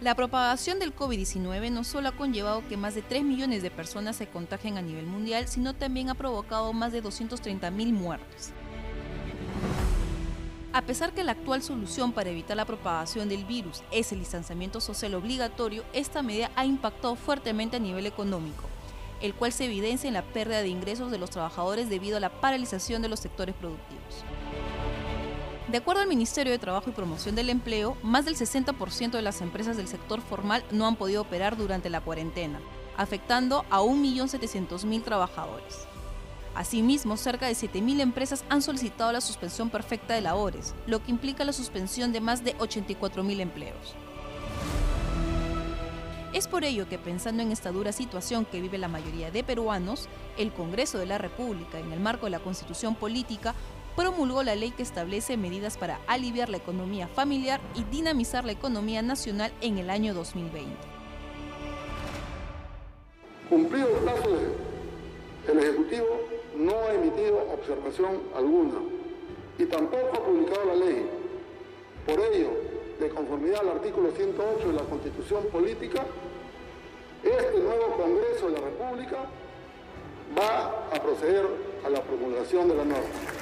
La propagación del COVID-19 no solo ha conllevado que más de 3 millones de personas se contagien a nivel mundial, sino también ha provocado más de 230.000 muertes. A pesar que la actual solución para evitar la propagación del virus es el distanciamiento social obligatorio, esta medida ha impactado fuertemente a nivel económico, el cual se evidencia en la pérdida de ingresos de los trabajadores debido a la paralización de los sectores productivos. De acuerdo al Ministerio de Trabajo y Promoción del Empleo, más del 60% de las empresas del sector formal no han podido operar durante la cuarentena, afectando a 1.700.000 trabajadores. Asimismo, cerca de 7.000 empresas han solicitado la suspensión perfecta de labores, lo que implica la suspensión de más de 84.000 empleos. Es por ello que pensando en esta dura situación que vive la mayoría de peruanos, el Congreso de la República, en el marco de la Constitución Política, promulgó la ley que establece medidas para aliviar la economía familiar y dinamizar la economía nacional en el año 2020. Cumplido el plazo, el Ejecutivo no ha emitido observación alguna y tampoco ha publicado la ley. Por ello, de conformidad al artículo 108 de la Constitución Política, este nuevo Congreso de la República va a proceder a la promulgación de la norma.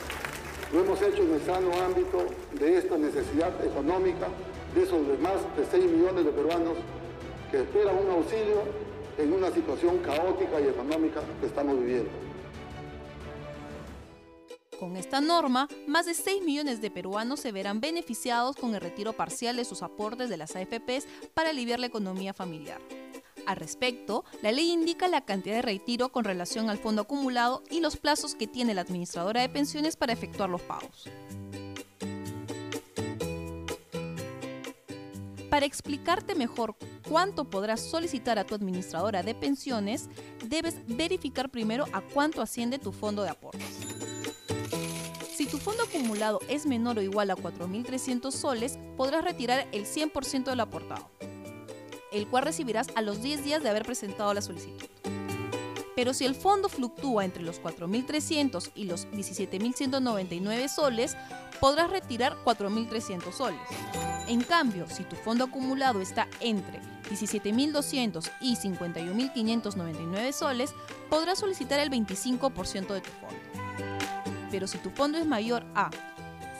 Lo hemos hecho en el sano ámbito de esta necesidad económica de esos más de 6 millones de peruanos que esperan un auxilio en una situación caótica y económica que estamos viviendo. Con esta norma, más de 6 millones de peruanos se verán beneficiados con el retiro parcial de sus aportes de las AFPs para aliviar la economía familiar. Al respecto, la ley indica la cantidad de retiro con relación al fondo acumulado y los plazos que tiene la administradora de pensiones para efectuar los pagos. Para explicarte mejor cuánto podrás solicitar a tu administradora de pensiones, debes verificar primero a cuánto asciende tu fondo de aportes. Si tu fondo acumulado es menor o igual a 4.300 soles, podrás retirar el 100% del aportado el cual recibirás a los 10 días de haber presentado la solicitud. Pero si el fondo fluctúa entre los 4.300 y los 17.199 soles, podrás retirar 4.300 soles. En cambio, si tu fondo acumulado está entre 17.200 y 51.599 soles, podrás solicitar el 25% de tu fondo. Pero si tu fondo es mayor a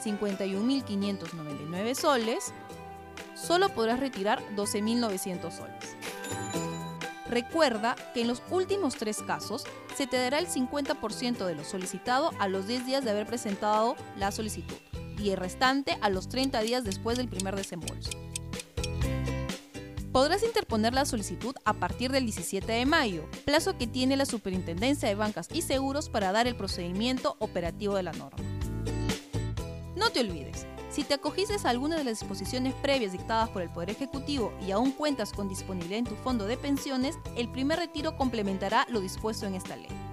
51.599 soles, solo podrás retirar 12.900 soles. Recuerda que en los últimos tres casos se te dará el 50% de lo solicitado a los 10 días de haber presentado la solicitud y el restante a los 30 días después del primer desembolso. Podrás interponer la solicitud a partir del 17 de mayo, plazo que tiene la Superintendencia de Bancas y Seguros para dar el procedimiento operativo de la norma. Olvides, si te acogiste a alguna de las disposiciones previas dictadas por el Poder Ejecutivo y aún cuentas con disponibilidad en tu fondo de pensiones, el primer retiro complementará lo dispuesto en esta ley.